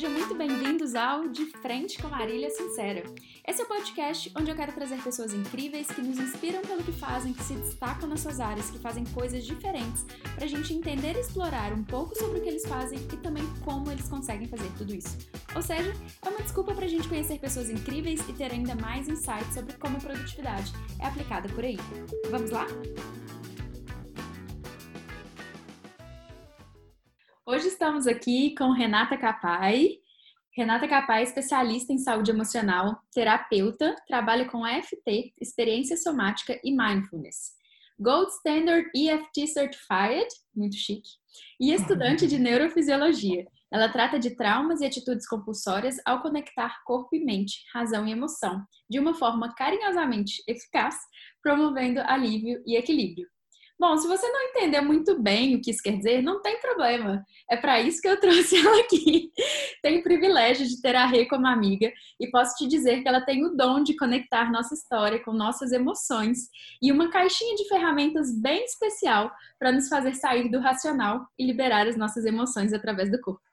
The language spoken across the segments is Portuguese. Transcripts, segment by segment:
Sejam muito bem-vindos ao De Frente com Marília Sincera. Esse é o podcast onde eu quero trazer pessoas incríveis que nos inspiram pelo que fazem, que se destacam nas suas áreas, que fazem coisas diferentes, para a gente entender e explorar um pouco sobre o que eles fazem e também como eles conseguem fazer tudo isso. Ou seja, é uma desculpa para a gente conhecer pessoas incríveis e ter ainda mais insights sobre como a produtividade é aplicada por aí. Vamos lá? Hoje estamos aqui com Renata Capai. Renata Capai é especialista em saúde emocional, terapeuta, trabalha com EFT, experiência somática e mindfulness. Gold Standard EFT Certified, muito chique, e estudante de neurofisiologia. Ela trata de traumas e atitudes compulsórias ao conectar corpo e mente, razão e emoção, de uma forma carinhosamente eficaz, promovendo alívio e equilíbrio. Bom, se você não entender muito bem o que isso quer dizer, não tem problema. É para isso que eu trouxe ela aqui. Tenho o privilégio de ter a Rê como amiga e posso te dizer que ela tem o dom de conectar nossa história com nossas emoções e uma caixinha de ferramentas bem especial para nos fazer sair do racional e liberar as nossas emoções através do corpo.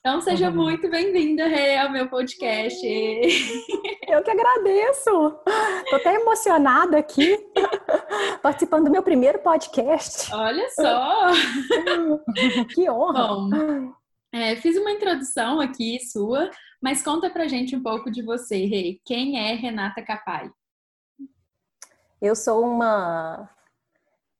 Então, seja uhum. muito bem-vinda, Rê, ao meu podcast. Eu que agradeço. Tô até emocionada aqui, participando do meu primeiro podcast. Olha só! que honra! Bom, é, fiz uma introdução aqui sua, mas conta pra gente um pouco de você, Rê. Quem é Renata Capai? Eu sou uma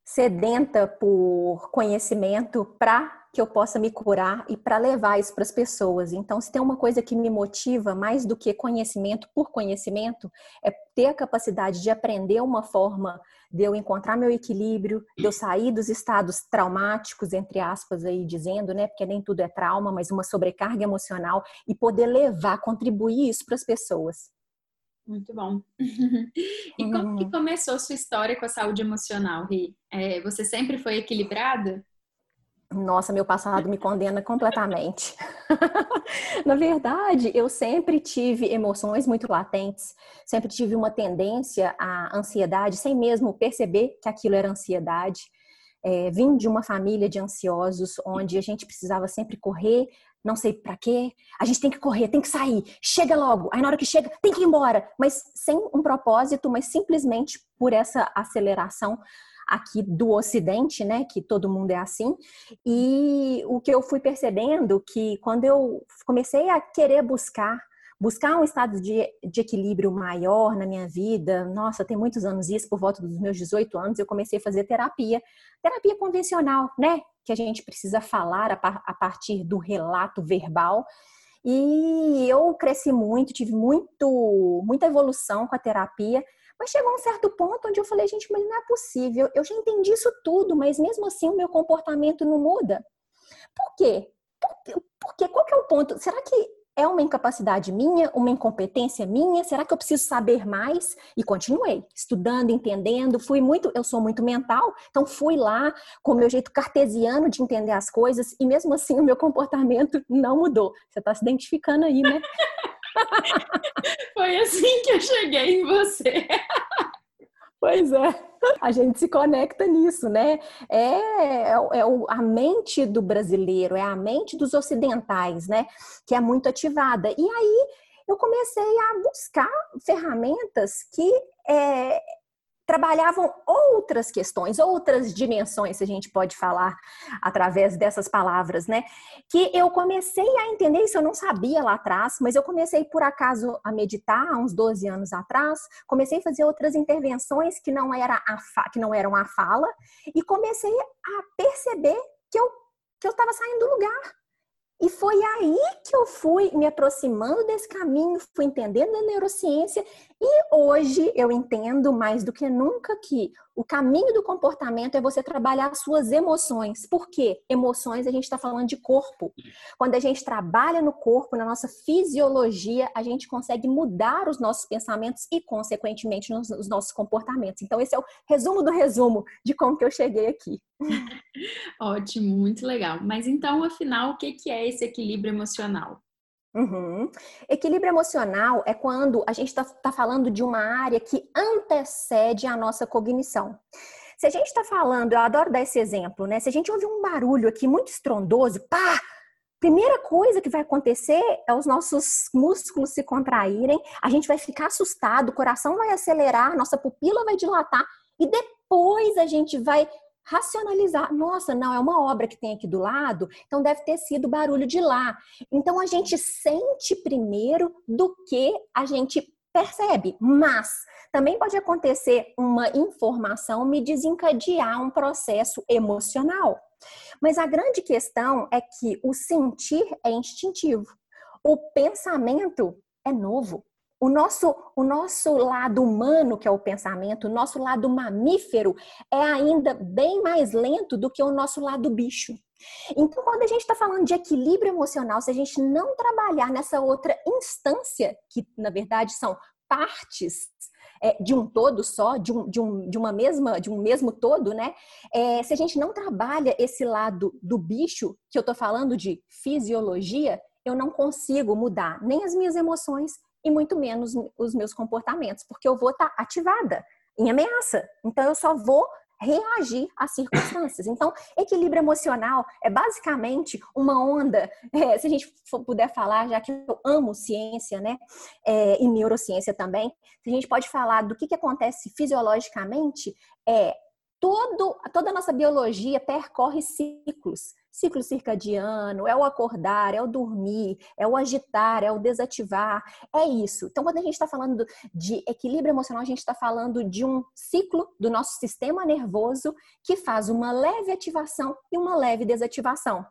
sedenta por conhecimento para que eu possa me curar e para levar isso para as pessoas. Então, se tem uma coisa que me motiva mais do que conhecimento por conhecimento, é ter a capacidade de aprender uma forma de eu encontrar meu equilíbrio, de eu sair dos estados traumáticos, entre aspas, aí dizendo, né? Porque nem tudo é trauma, mas uma sobrecarga emocional e poder levar, contribuir isso para as pessoas. Muito bom. e como que uhum. começou sua história com a saúde emocional, Ri? É, você sempre foi equilibrada? Nossa, meu passado me condena completamente. Na verdade, eu sempre tive emoções muito latentes, sempre tive uma tendência à ansiedade, sem mesmo perceber que aquilo era ansiedade. É, vim de uma família de ansiosos, onde a gente precisava sempre correr, não sei para quê, a gente tem que correr, tem que sair, chega logo, aí na hora que chega, tem que ir embora, mas sem um propósito, mas simplesmente por essa aceleração aqui do Ocidente, né, que todo mundo é assim. E o que eu fui percebendo que quando eu comecei a querer buscar buscar um estado de, de, equilíbrio maior na minha vida. Nossa, tem muitos anos isso, por volta dos meus 18 anos, eu comecei a fazer terapia. Terapia convencional, né? Que a gente precisa falar a, a partir do relato verbal. E eu cresci muito, tive muito, muita evolução com a terapia. Mas chegou um certo ponto onde eu falei, gente, mas não é possível. Eu já entendi isso tudo, mas mesmo assim o meu comportamento não muda. Por quê? Por, por quê? Qual que é o ponto? Será que é uma incapacidade minha, uma incompetência minha? Será que eu preciso saber mais? E continuei estudando, entendendo. Fui muito, eu sou muito mental, então fui lá com o meu jeito cartesiano de entender as coisas e mesmo assim o meu comportamento não mudou. Você está se identificando aí, né? Foi assim que eu cheguei em você. Pois é, a gente se conecta nisso, né? É, é, é, a mente do brasileiro, é a mente dos ocidentais, né? Que é muito ativada. E aí eu comecei a buscar ferramentas que é, trabalhavam outras questões, outras dimensões, se a gente pode falar através dessas palavras, né? Que eu comecei a entender isso, eu não sabia lá atrás, mas eu comecei por acaso a meditar há uns 12 anos atrás, comecei a fazer outras intervenções que não, era a que não eram a fala, e comecei a perceber que eu que eu estava saindo do lugar, e foi aí que eu fui me aproximando desse caminho, fui entendendo a neurociência e hoje eu entendo mais do que nunca que o caminho do comportamento é você trabalhar as suas emoções. Por quê? Emoções a gente está falando de corpo. Quando a gente trabalha no corpo, na nossa fisiologia, a gente consegue mudar os nossos pensamentos e, consequentemente, os nossos comportamentos. Então, esse é o resumo do resumo de como que eu cheguei aqui. Ótimo, muito legal. Mas então, afinal, o que é esse equilíbrio emocional? Uhum. Equilíbrio emocional é quando a gente está tá falando de uma área que antecede a nossa cognição. Se a gente está falando, eu adoro dar esse exemplo, né? Se a gente ouve um barulho aqui muito estrondoso, pá, primeira coisa que vai acontecer é os nossos músculos se contraírem, a gente vai ficar assustado, o coração vai acelerar, nossa pupila vai dilatar e depois a gente vai racionalizar. Nossa, não, é uma obra que tem aqui do lado, então deve ter sido barulho de lá. Então a gente sente primeiro do que a gente percebe, mas também pode acontecer uma informação me desencadear um processo emocional. Mas a grande questão é que o sentir é instintivo, o pensamento é novo. O nosso, o nosso lado humano, que é o pensamento, o nosso lado mamífero, é ainda bem mais lento do que o nosso lado bicho. Então, quando a gente está falando de equilíbrio emocional, se a gente não trabalhar nessa outra instância, que na verdade são partes é, de um todo só, de, um, de, um, de uma mesma, de um mesmo todo, né? É, se a gente não trabalha esse lado do bicho, que eu tô falando de fisiologia, eu não consigo mudar nem as minhas emoções e muito menos os meus comportamentos, porque eu vou estar tá ativada em ameaça. Então eu só vou reagir às circunstâncias. Então, equilíbrio emocional é basicamente uma onda, é, se a gente puder falar, já que eu amo ciência, né, é, e neurociência também, se a gente pode falar do que, que acontece fisiologicamente, é todo, toda a nossa biologia percorre ciclos ciclo circadiano, é o acordar, é o dormir, é o agitar, é o desativar, é isso. Então, quando a gente está falando de equilíbrio emocional, a gente está falando de um ciclo do nosso sistema nervoso que faz uma leve ativação e uma leve desativação.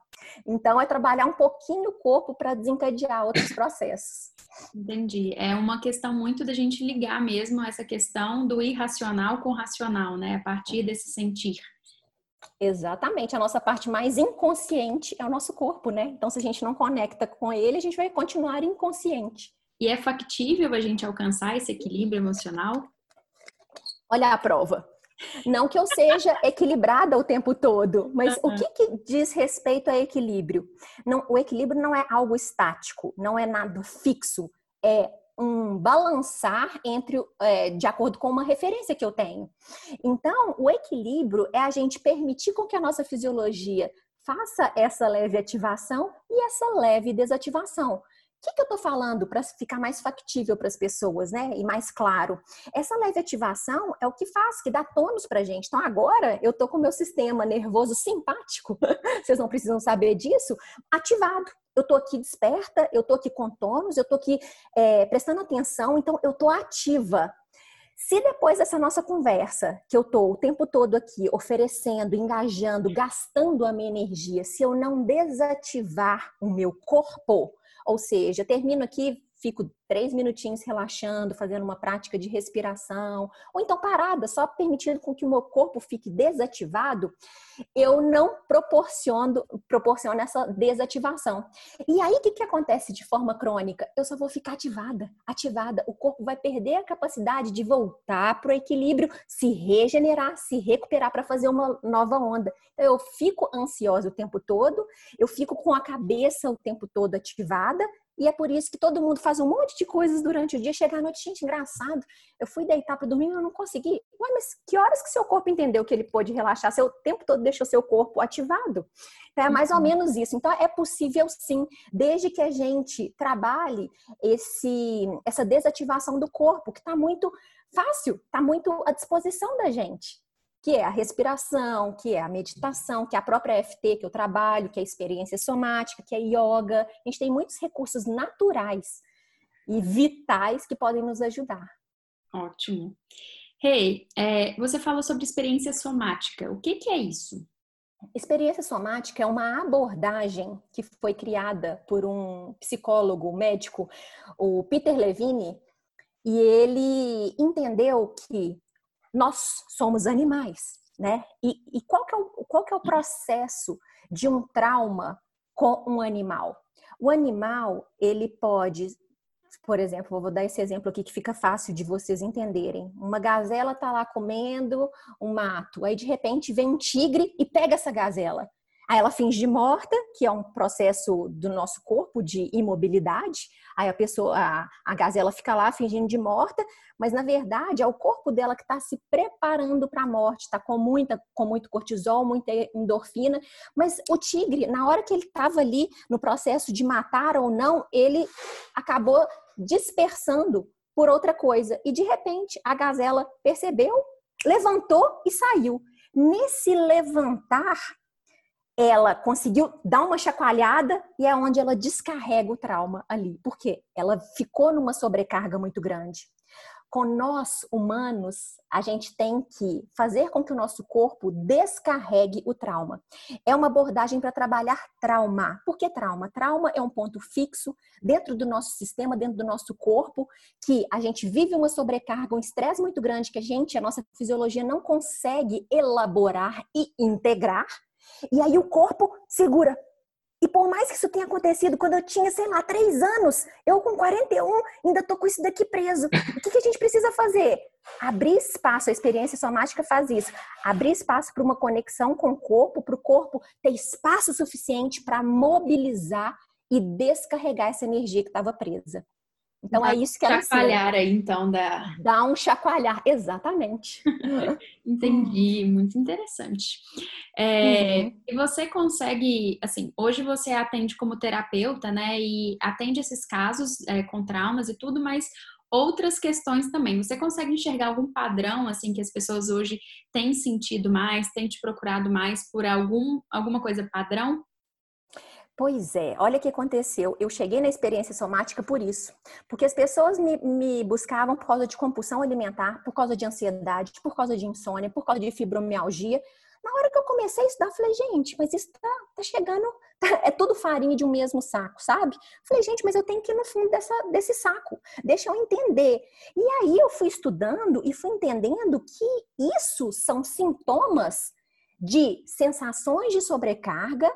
Então, é trabalhar um pouquinho o corpo para desencadear outros processos. Entendi. É uma questão muito da gente ligar mesmo essa questão do irracional com o racional, né? A partir desse sentir. Exatamente. A nossa parte mais inconsciente é o nosso corpo, né? Então, se a gente não conecta com ele, a gente vai continuar inconsciente. E é factível a gente alcançar esse equilíbrio emocional? Olha a prova. Não que eu seja equilibrada o tempo todo, mas o que, que, diz respeito a equilíbrio? Não, o equilíbrio não é algo estático, não é nada fixo. É um balançar entre é, de acordo com uma referência que eu tenho. Então, o equilíbrio é a gente permitir com que a nossa fisiologia faça essa leve ativação e essa leve desativação. O que, que eu estou falando para ficar mais factível para as pessoas, né? E mais claro. Essa leve ativação é o que faz, que dá tônus para a gente. Então, agora eu estou com o meu sistema nervoso simpático, vocês não precisam saber disso, ativado. Eu estou aqui desperta, eu estou aqui com tônus, eu estou aqui é, prestando atenção, então eu estou ativa. Se depois dessa nossa conversa, que eu estou o tempo todo aqui oferecendo, engajando, gastando a minha energia, se eu não desativar o meu corpo, ou seja, termino aqui, fico três minutinhos relaxando, fazendo uma prática de respiração, ou então parada, só permitindo com que o meu corpo fique desativado, eu não proporciono, proporciono essa desativação. E aí, o que, que acontece de forma crônica? Eu só vou ficar ativada, ativada. O corpo vai perder a capacidade de voltar para o equilíbrio, se regenerar, se recuperar para fazer uma nova onda. Então, eu fico ansiosa o tempo todo, eu fico com a cabeça o tempo todo ativada, e é por isso que todo mundo faz um monte de coisas durante o dia, chega à noite, gente, engraçado. Eu fui deitar para dormir e eu não consegui. Ué, mas que horas que seu corpo entendeu que ele pôde relaxar? Seu tempo todo deixou seu corpo ativado. Então, é mais ou uhum. menos isso. Então, é possível sim, desde que a gente trabalhe esse, essa desativação do corpo, que está muito fácil, está muito à disposição da gente que é a respiração, que é a meditação, que é a própria FT que eu trabalho, que é a experiência somática, que é yoga. A gente tem muitos recursos naturais e vitais que podem nos ajudar. Ótimo. Hey, é, você falou sobre experiência somática. O que, que é isso? Experiência somática é uma abordagem que foi criada por um psicólogo médico, o Peter Levine, e ele entendeu que nós somos animais, né? E, e qual, que é o, qual que é o processo de um trauma com um animal? O animal, ele pode, por exemplo, vou dar esse exemplo aqui que fica fácil de vocês entenderem. Uma gazela tá lá comendo um mato, aí de repente vem um tigre e pega essa gazela. Aí ela finge morta, que é um processo do nosso corpo de imobilidade. Aí a pessoa, a, a gazela fica lá fingindo de morta, mas na verdade é o corpo dela que está se preparando para a morte, está com muita, com muito cortisol, muita endorfina. Mas o tigre, na hora que ele estava ali no processo de matar ou não, ele acabou dispersando por outra coisa. E de repente a gazela percebeu, levantou e saiu. Nesse levantar, ela conseguiu dar uma chacoalhada e é onde ela descarrega o trauma ali. Por quê? Ela ficou numa sobrecarga muito grande. Com nós humanos, a gente tem que fazer com que o nosso corpo descarregue o trauma. É uma abordagem para trabalhar trauma. Por que trauma? Trauma é um ponto fixo dentro do nosso sistema, dentro do nosso corpo, que a gente vive uma sobrecarga, um estresse muito grande que a gente, a nossa fisiologia não consegue elaborar e integrar e aí o corpo segura. E por mais que isso tenha acontecido quando eu tinha, sei lá, três anos, eu com 41 ainda tô com isso daqui preso. O que, que a gente precisa fazer? Abrir espaço, a experiência somática faz isso. Abrir espaço para uma conexão com o corpo, para o corpo ter espaço suficiente para mobilizar e descarregar essa energia que estava presa. Então Dá é isso que ela chacoalhar aí, então, da... Dá um chacoalhar, exatamente. Entendi, muito interessante. É, uhum. E você consegue, assim, hoje você atende como terapeuta, né? E atende esses casos é, com traumas e tudo, mas outras questões também. Você consegue enxergar algum padrão, assim, que as pessoas hoje têm sentido mais, têm te procurado mais por algum, alguma coisa padrão? Pois é, olha o que aconteceu. Eu cheguei na experiência somática por isso. Porque as pessoas me, me, buscavam por causa de compulsão alimentar, por causa de ansiedade, por causa de insônia, por causa de fibromialgia. Na hora que eu comecei a estudar, falei, gente, mas isso tá, tá chegando, tá, é tudo farinha de um mesmo saco, sabe? Falei, gente, mas eu tenho que ir no fundo dessa, desse saco, deixa eu entender. E aí eu fui estudando e fui entendendo que isso são sintomas de sensações de sobrecarga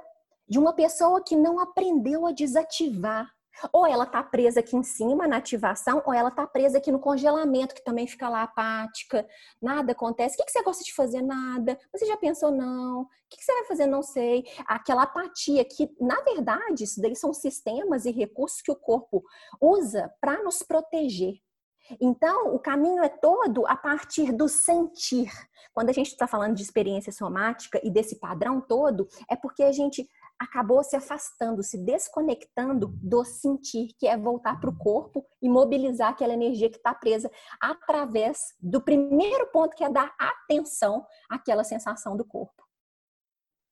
de uma pessoa que não aprendeu a desativar. Ou ela está presa aqui em cima na ativação, ou ela está presa aqui no congelamento, que também fica lá apática, nada acontece. O que, você gosta de fazer? Nada. Você já pensou? Não. O que, você vai fazer? Não sei. Aquela apatia que, na verdade, isso daí são sistemas e recursos que o corpo usa para nos proteger. Então, o caminho é todo a partir do sentir. Quando a gente está falando de experiência somática e desse padrão todo, é porque a gente acabou se afastando, se desconectando do sentir, que é voltar para o corpo e mobilizar aquela energia que está presa através do primeiro ponto, que é dar atenção àquela sensação do corpo.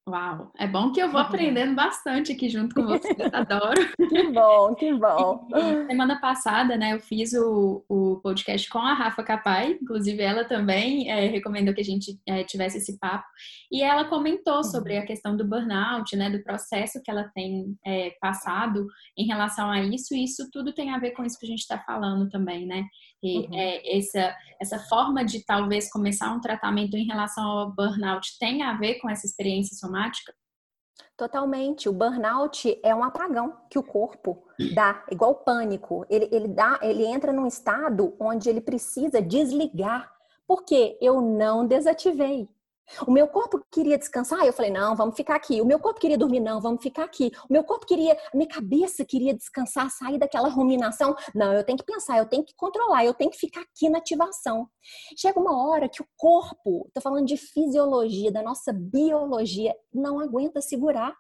Uau, é bom que eu vou aprendendo bastante aqui junto com você, adoro. Que bom, que bom. E, semana passada, né, eu fiz o, o podcast com a Rafa Capai, inclusive ela também é, recomendou que a gente é, tivesse esse papo, e ela comentou sobre a questão do burnout, né, do processo que ela tem é, passado em relação a isso, e isso tudo tem a ver com isso que a gente está falando também, né, e, uhum. é, essa, essa forma de talvez começar um tratamento em relação ao burnout tem a ver com essa experiência somática? Totalmente. O burnout é um apagão que o corpo dá, igual o pânico. Ele, ele, dá, ele entra num estado onde ele precisa desligar, porque eu não desativei. O meu corpo queria descansar, eu falei, não, vamos ficar aqui. O meu corpo queria dormir, não, vamos ficar aqui. O meu corpo queria, a minha cabeça queria descansar, sair daquela ruminação. Não, eu tenho que pensar, eu tenho que controlar, eu tenho que ficar aqui na ativação. Chega uma hora que o corpo, tô falando de fisiologia, da nossa biologia, não aguenta segurar.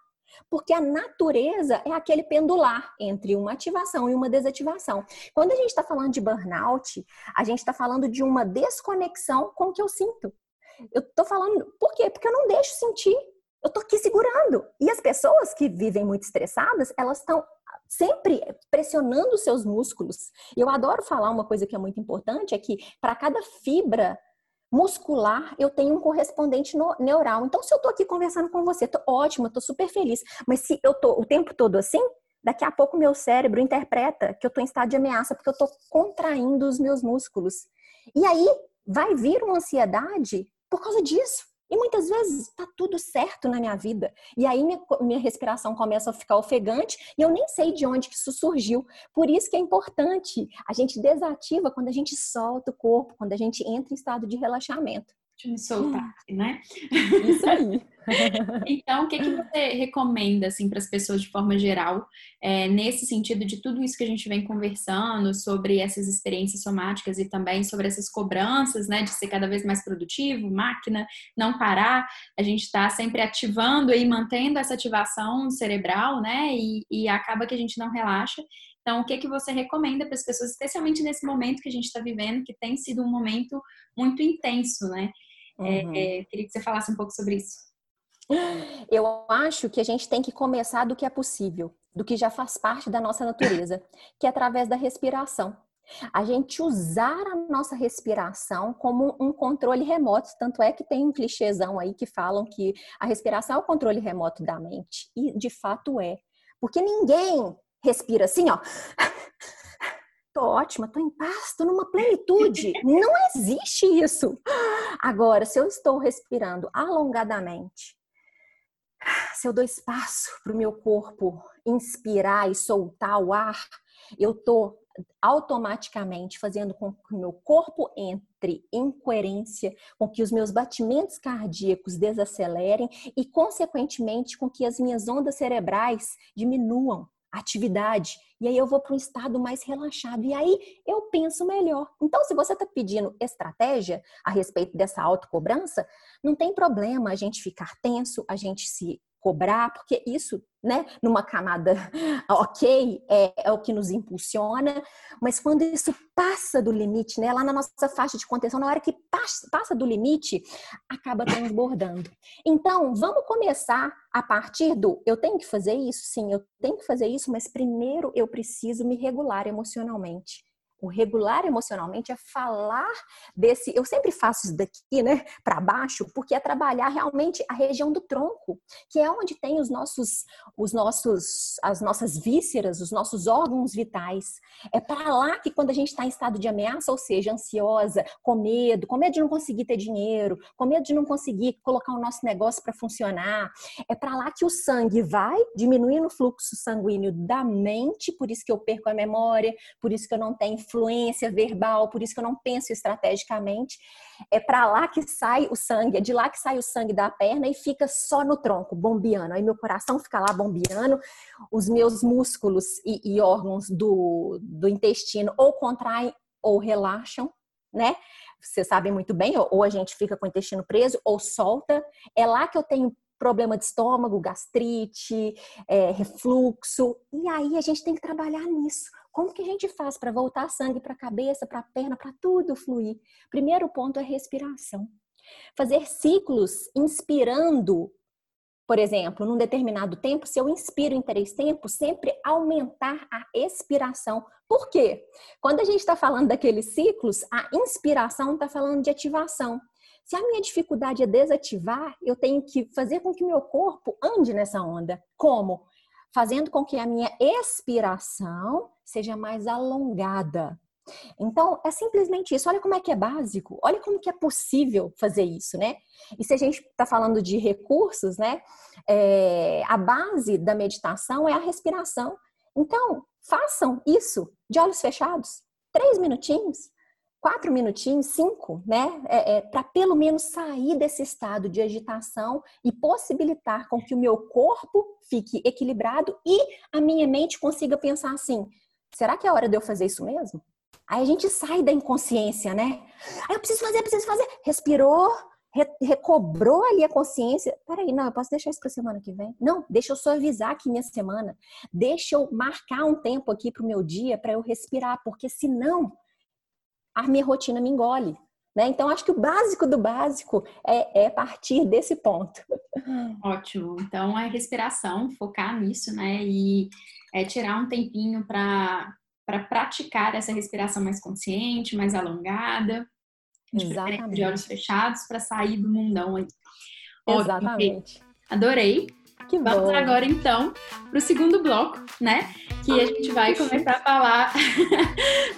Porque a natureza é aquele pendular entre uma ativação e uma desativação. Quando a gente está falando de burnout, a gente está falando de uma desconexão com o que eu sinto. Eu tô falando, por quê? Porque eu não deixo sentir. Eu tô aqui segurando. E as pessoas que vivem muito estressadas, elas estão sempre pressionando os seus músculos. E eu adoro falar uma coisa que é muito importante, é que para cada fibra muscular, eu tenho um correspondente neural. Então, se eu tô aqui conversando com você, tô ótima, tô super feliz. Mas se eu tô o tempo todo assim, daqui a pouco meu cérebro interpreta que eu tô em estado de ameaça, porque eu tô contraindo os meus músculos. E aí vai vir uma ansiedade por causa disso. E muitas vezes está tudo certo na minha vida. E aí minha, minha respiração começa a ficar ofegante e eu nem sei de onde que isso surgiu. Por isso que é importante. A gente desativa quando a gente solta o corpo, quando a gente entra em estado de relaxamento. Deixa eu me soltar, hum. né? Isso aí. Então, o que, que você recomenda assim para as pessoas de forma geral, é, nesse sentido de tudo isso que a gente vem conversando sobre essas experiências somáticas e também sobre essas cobranças, né, de ser cada vez mais produtivo, máquina, não parar, a gente está sempre ativando e mantendo essa ativação cerebral, né, e, e acaba que a gente não relaxa. Então, o que que você recomenda para as pessoas, especialmente nesse momento que a gente está vivendo, que tem sido um momento muito intenso, né? É, uhum. É, queria que você falasse um pouco sobre isso. Eu acho que a gente tem que começar do que é possível, do que já faz parte da nossa natureza, que é através da respiração. A gente usar a nossa respiração como um controle remoto, tanto é que tem um clichêzão aí que falam que a respiração é o controle remoto da mente, e de fato é. Porque ninguém respira assim, ó. Tô ótima, tô em paz, tô numa plenitude. Não existe isso. Agora, se eu estou respirando alongadamente, se eu dou espaço para o meu corpo inspirar e soltar o ar, eu estou automaticamente fazendo com que o meu corpo entre em coerência, com que os meus batimentos cardíacos desacelerem e, consequentemente, com que as minhas ondas cerebrais diminuam a atividade. E aí eu vou para um estado mais relaxado. E aí eu penso melhor. Então, se você está pedindo estratégia a respeito dessa autocobrança, não tem problema a gente ficar tenso, a gente se cobrar, porque isso, né, numa camada ok, é, é, o que nos impulsiona, mas quando isso passa do limite, né, lá na nossa faixa de contenção, na hora que passa, passa do limite, acaba transbordando. Então, vamos começar a partir do eu tenho que fazer isso? Sim, eu tenho que fazer isso, mas primeiro eu preciso me regular emocionalmente o regular emocionalmente é falar desse. Eu sempre faço isso daqui, né, para baixo, porque é trabalhar realmente a região do tronco, que é onde tem os nossos, os nossos, as nossas vísceras, os nossos órgãos vitais. É para lá que quando a gente está em estado de ameaça, ou seja, ansiosa, com medo, com medo de não conseguir ter dinheiro, com medo de não conseguir colocar o nosso negócio para funcionar, é para lá que o sangue vai diminuindo o fluxo sanguíneo da mente, por isso que eu perco a memória, por isso que eu não tenho influência verbal, por isso que eu não penso estrategicamente. É para lá que sai o sangue, é de lá que sai o sangue da perna e fica só no tronco, bombeando. Aí meu coração fica lá bombeando, os meus músculos e, e órgãos do, do intestino ou contraem ou relaxam, né? Vocês sabem muito bem, ou a gente fica com o intestino preso ou solta. É lá que eu tenho problema de estômago, gastrite, é, refluxo. E aí a gente tem que trabalhar nisso. Como que a gente faz para voltar sangue para a cabeça, para a perna, para tudo fluir? Primeiro ponto é respiração. Fazer ciclos inspirando, por exemplo, num determinado tempo, se eu inspiro em três tempos, sempre aumentar a expiração. Por quê? Quando a gente está falando daqueles ciclos, a inspiração está falando de ativação. Se a minha dificuldade é desativar, eu tenho que fazer com que meu corpo ande nessa onda. Como? Fazendo com que a minha expiração seja mais alongada. Então, é simplesmente isso. Olha como é que é básico. Olha como que é possível fazer isso, né? E se a gente está falando de recursos, né? É, a base da meditação é a respiração. Então, façam isso de olhos fechados. Três minutinhos quatro minutinhos, cinco, né? É, é, para pelo menos sair desse estado de agitação e possibilitar com que o meu corpo fique equilibrado e a minha mente consiga pensar assim: será que é hora de eu fazer isso mesmo? Aí a gente sai da inconsciência, né? Aí eu preciso fazer, preciso fazer. Respirou, re recobrou ali a consciência. Peraí, não, eu posso deixar isso para semana que vem? Não, deixa eu suavizar aqui minha semana. Deixa eu marcar um tempo aqui para o meu dia para eu respirar, porque senão a minha rotina me engole. Né? Então, acho que o básico do básico é, é partir desse ponto. Ótimo. Então, é respiração, focar nisso, né? E é tirar um tempinho para para praticar essa respiração mais consciente, mais alongada, de, de olhos fechados, para sair do mundão aí. Exatamente. Adorei. Que bom. Vamos agora então para o segundo bloco, né? Que a gente vai começar a falar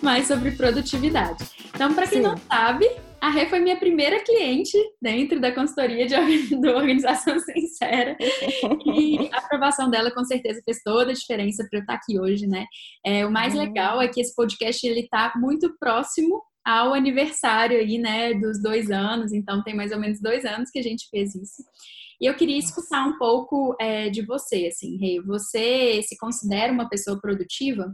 mais sobre produtividade. Então, para quem Sim. não sabe, a Rê foi minha primeira cliente dentro da consultoria de, de Organização Sincera. E a aprovação dela, com certeza, fez toda a diferença para eu estar aqui hoje, né? É, o mais uhum. legal é que esse podcast ele está muito próximo ao aniversário aí, né, dos dois anos. Então, tem mais ou menos dois anos que a gente fez isso. E eu queria escutar um pouco é, de você, assim, Rei. Você se considera uma pessoa produtiva?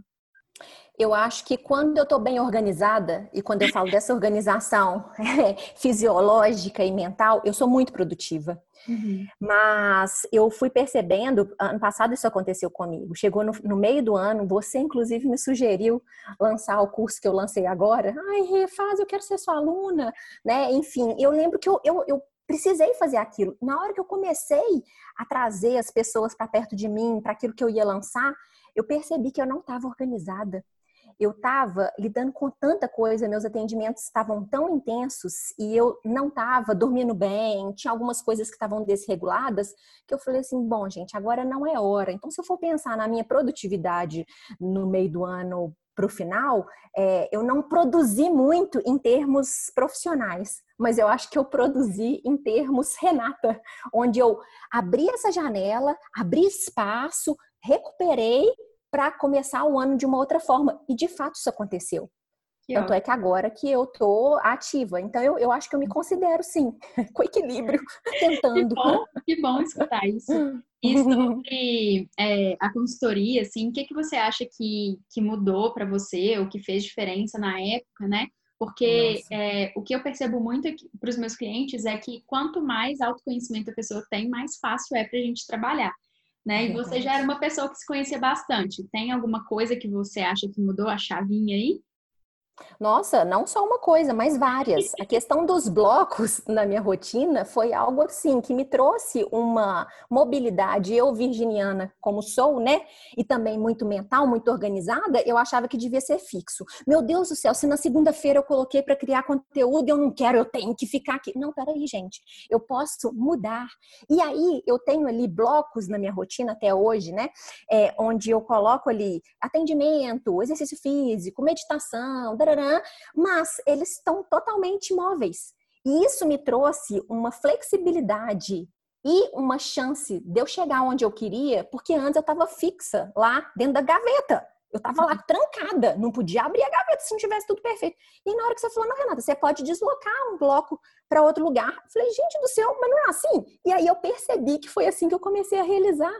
Eu acho que quando eu estou bem organizada, e quando eu falo dessa organização fisiológica e mental, eu sou muito produtiva. Uhum. Mas eu fui percebendo, ano passado isso aconteceu comigo. Chegou no, no, meio do ano, você inclusive me sugeriu lançar o curso que eu lancei agora. Ai, refaz, eu quero ser sua aluna, né? Enfim, eu lembro que eu, eu, eu precisei fazer aquilo. Na hora que eu comecei a trazer as pessoas para perto de mim, para aquilo que eu ia lançar, eu percebi que eu não estava organizada eu estava lidando com tanta coisa, meus atendimentos estavam tão intensos e eu não estava dormindo bem, tinha algumas coisas que estavam desreguladas, que eu falei assim: bom, gente, agora não é hora. Então, se eu for pensar na minha produtividade no meio do ano para o final, é, eu não produzi muito em termos profissionais, mas eu acho que eu produzi em termos Renata, onde eu abri essa janela, abri espaço, recuperei para começar o ano de uma outra forma. E de fato isso aconteceu. Que Tanto é que agora que eu tô ativa. Então eu, eu acho que eu me considero sim, com equilíbrio, tentando. Que bom, que bom escutar isso. E sobre é, a consultoria, assim, o que, que você acha que, que mudou para você, ou que fez diferença na época, né? Porque é, o que eu percebo muito para os meus clientes é que quanto mais autoconhecimento a pessoa tem, mais fácil é para a gente trabalhar né? E você já era uma pessoa que se conhecia bastante. Tem alguma coisa que você acha que mudou a chavinha aí? Nossa, não só uma coisa, mas várias. A questão dos blocos na minha rotina foi algo assim que me trouxe uma mobilidade. Eu, virginiana, como sou, né? E também muito mental, muito organizada, eu achava que devia ser fixo. Meu Deus do céu, se na segunda-feira eu coloquei para criar conteúdo, eu não quero, eu tenho que ficar aqui. Não, peraí, gente. Eu posso mudar. E aí eu tenho ali blocos na minha rotina até hoje, né? É, onde eu coloco ali atendimento, exercício físico, meditação, mas eles estão totalmente imóveis. E isso me trouxe uma flexibilidade e uma chance de eu chegar onde eu queria, porque antes eu estava fixa lá dentro da gaveta. Eu estava lá trancada, não podia abrir a gaveta se não tivesse tudo perfeito. E na hora que você falou, não, Renata, você pode deslocar um bloco para outro lugar. Eu falei, gente do céu, mas não é assim? E aí eu percebi que foi assim que eu comecei a realizar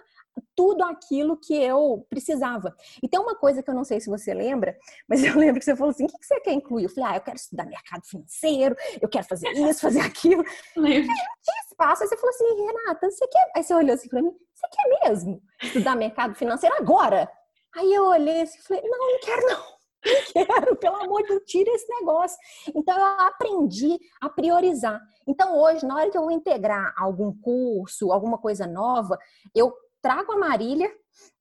tudo aquilo que eu precisava. E tem uma coisa que eu não sei se você lembra, mas eu lembro que você falou assim: o que você quer incluir? Eu falei: ah, eu quero estudar mercado financeiro, eu quero fazer isso, fazer aquilo. Lembro. Tinha espaço. Aí você falou assim: Renata, você quer. Aí você olhou assim pra mim: você quer mesmo estudar mercado financeiro agora? Aí eu olhei assim e falei: não, não quero não. Não quero, pelo amor de Deus, tira esse negócio. Então eu aprendi a priorizar. Então hoje, na hora que eu vou integrar algum curso, alguma coisa nova, eu trago a Marília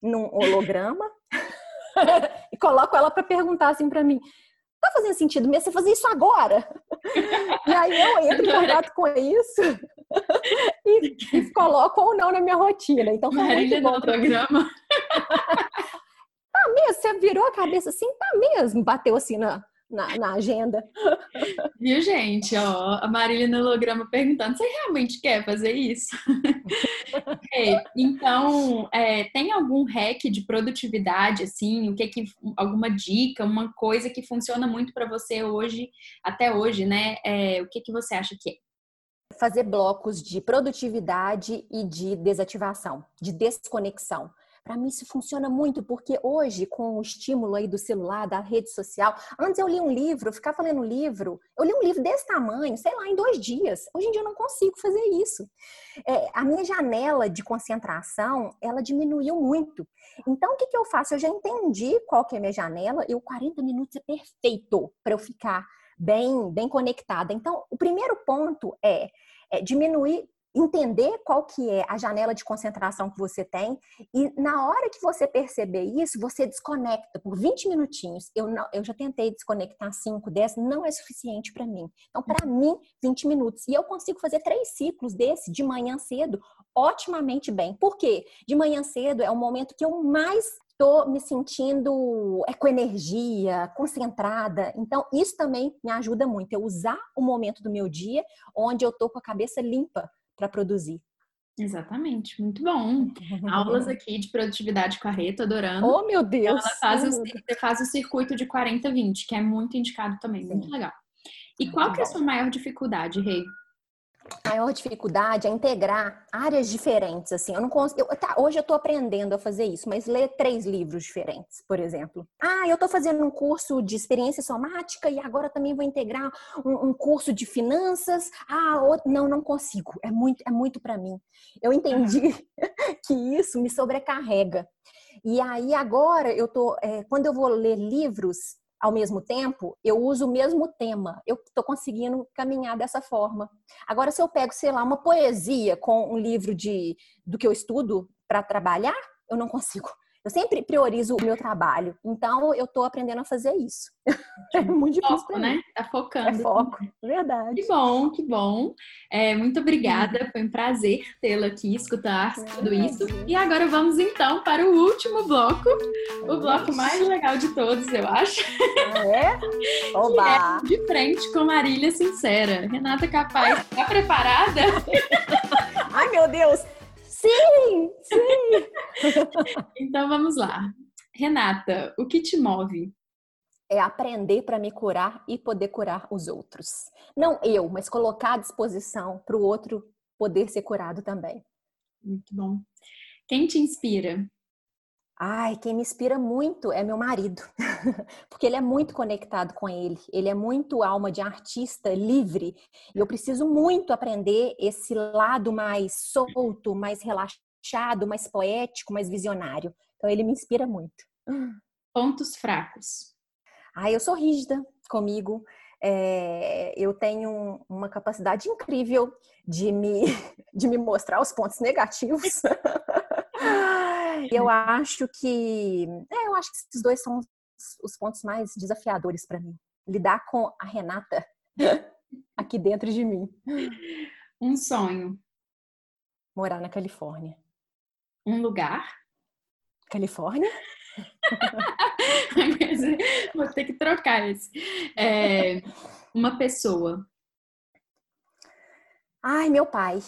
num holograma e coloco ela para perguntar assim para mim: tá fazendo sentido mesmo você fazer isso agora? e aí eu entro em contato com isso e, e, coloco ou não na minha rotina. Então, Marília no holograma. tá mesmo? Você virou a cabeça assim? Tá mesmo? Bateu assim na, na, na, agenda. Viu, gente? Ó, a Marília no holograma perguntando: você realmente quer fazer isso? okay. Então, é, tem algum hack de produtividade, assim? O que que alguma dica, uma coisa que funciona muito para você hoje, até hoje, né? É, o que que você acha que é? Fazer blocos de produtividade e de desativação, de desconexão. Para mim isso funciona muito, porque hoje, com o estímulo aí do celular, da rede social, antes eu li um livro, ficava lendo livro, eu li um livro desse tamanho, sei lá, em dois dias. Hoje em dia eu não consigo fazer isso. É, a minha janela de concentração, ela diminuiu muito. Então, o que, que eu faço? Eu já entendi qual que é a minha janela, e o 40 minutos é perfeito para eu ficar bem, bem conectada. Então, o primeiro ponto é, é diminuir entender qual que é a janela de concentração que você tem e na hora que você perceber isso, você desconecta por 20 minutinhos. Eu, não, eu já tentei desconectar 5, 10, não é suficiente para mim. Então, para uhum. mim, 20 minutos. E eu consigo fazer três ciclos desse de manhã cedo otimamente bem. Por quê? De manhã cedo é o momento que eu mais estou me sentindo é, com energia, concentrada. Então, isso também me ajuda muito. Eu usar o momento do meu dia onde eu estou com a cabeça limpa para produzir. Exatamente, muito bom. Aulas aqui de produtividade com a Rê, tô adorando. Oh, meu Deus! Ela faz, o, faz o circuito de 40-20, que é muito indicado também, muito legal. E qual que é a sua maior dificuldade, Rei? maior dificuldade é integrar áreas diferentes, assim. Eu não consigo. Tá, hoje eu estou aprendendo a fazer isso, mas ler três livros diferentes, por exemplo. Ah, eu estou fazendo um curso de experiência somática e agora também vou integrar um, um curso de finanças. Ah, outro, não, não consigo. É muito, é muito para mim. Eu entendi que isso me sobrecarrega. E aí agora eu tô, é, quando eu vou ler livros ao mesmo tempo, eu uso o mesmo tema. Eu estou conseguindo caminhar dessa forma. Agora, se eu pego, sei lá, uma poesia com um livro de do que eu estudo para trabalhar, eu não consigo. Eu sempre priorizo o meu trabalho. Então, eu estou aprendendo a fazer isso. É muito difícil. Foco, né? Tá focando. É foco, verdade. Que bom, que bom. É, muito obrigada. Foi um prazer tê-la aqui, escutar é, tudo isso. E agora vamos então para o último bloco. O bloco mais legal de todos, eu acho. É? Oba! É de frente com Marília Sincera. Renata Capaz, tá preparada? Ai, meu Deus! Sim, sim. então vamos lá. Renata, o que te move? É aprender para me curar e poder curar os outros. Não eu, mas colocar à disposição para o outro poder ser curado também. Muito bom. Quem te inspira? Ai, quem me inspira muito é meu marido, porque ele é muito conectado com ele, ele é muito alma de artista livre, e eu preciso muito aprender esse lado mais solto, mais relaxado, mais poético, mais visionário. Então ele me inspira muito. Pontos fracos. Ai, eu sou rígida comigo, é, eu tenho uma capacidade incrível de me, de me mostrar os pontos negativos. eu acho que. É, eu acho que esses dois são os pontos mais desafiadores para mim. Lidar com a Renata aqui dentro de mim. Um sonho. Morar na Califórnia. Um lugar. Califórnia? Vou ter que trocar esse. É, uma pessoa. Ai, meu pai.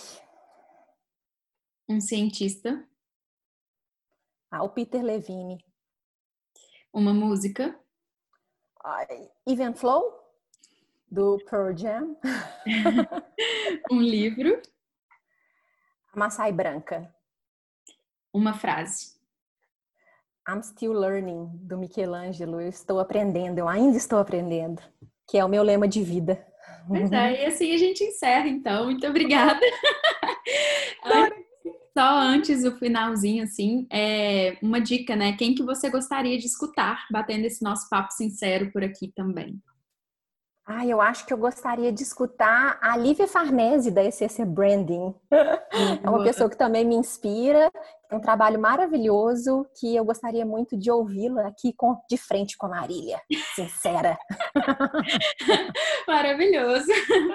Um cientista. Ah, o Peter Levine. Uma música? Even Flow, do Pearl Jam. um livro? A Maçai Branca. Uma frase? I'm still learning, do Michelangelo. Eu estou aprendendo, eu ainda estou aprendendo. Que é o meu lema de vida. Pois é, e assim a gente encerra, então. Muito obrigada. Só antes do finalzinho, assim, é uma dica, né? Quem que você gostaria de escutar batendo esse nosso papo sincero por aqui também? Ah, eu acho que eu gostaria de escutar a Lívia Farnese da ECC Branding. é uma pessoa que também me inspira, um trabalho maravilhoso que eu gostaria muito de ouvi-la aqui com, de frente com a Marília, sincera. Maravilhoso.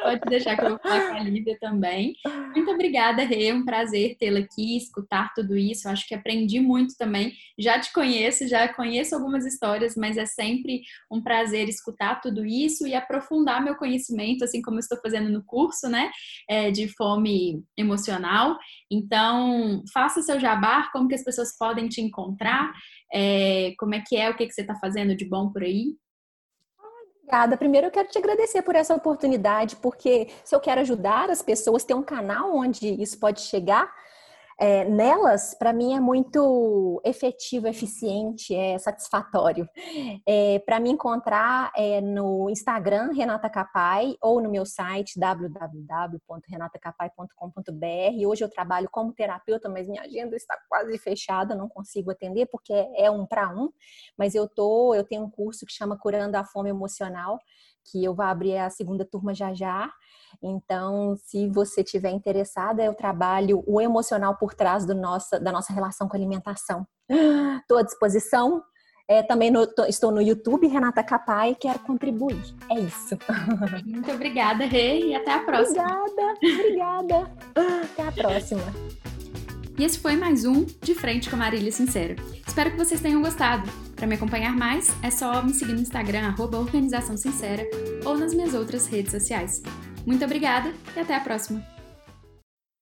Pode deixar que eu vou falar com a Lívia também. Muito obrigada, Rê. É um prazer tê-la aqui, escutar tudo isso. Eu acho que aprendi muito também. Já te conheço, já conheço algumas histórias, mas é sempre um prazer escutar tudo isso e aprofundar meu conhecimento, assim como eu estou fazendo no curso, né? É, de fome emocional. Então, faça seu jabá, como que as pessoas podem te encontrar, é, como é que é, o que, que você está fazendo de bom por aí. Obrigada. Primeiro, eu quero te agradecer por essa oportunidade, porque se eu quero ajudar as pessoas, ter um canal onde isso pode chegar, é, nelas, para mim, é muito efetivo, eficiente, é satisfatório. É, para me encontrar é, no Instagram, Renata Capai, ou no meu site, www.renatacapai.com.br. Hoje eu trabalho como terapeuta, mas minha agenda está quase fechada, não consigo atender, porque é um para um. Mas eu, tô, eu tenho um curso que chama Curando a Fome Emocional, que eu vou abrir a segunda turma já já. Então, se você tiver interessada, eu trabalho o emocional por trás do nossa, da nossa relação com a alimentação. Estou à disposição. É, também no, tô, estou no YouTube, Renata Capai, quero contribuir. É isso. Muito obrigada, Rê, e até a próxima. Obrigada, obrigada. Até a próxima. E esse foi mais um De Frente com a Marília Sincera. Espero que vocês tenham gostado. Para me acompanhar mais, é só me seguir no Instagram, Organização Sincera, ou nas minhas outras redes sociais. Muito obrigada e até a próxima!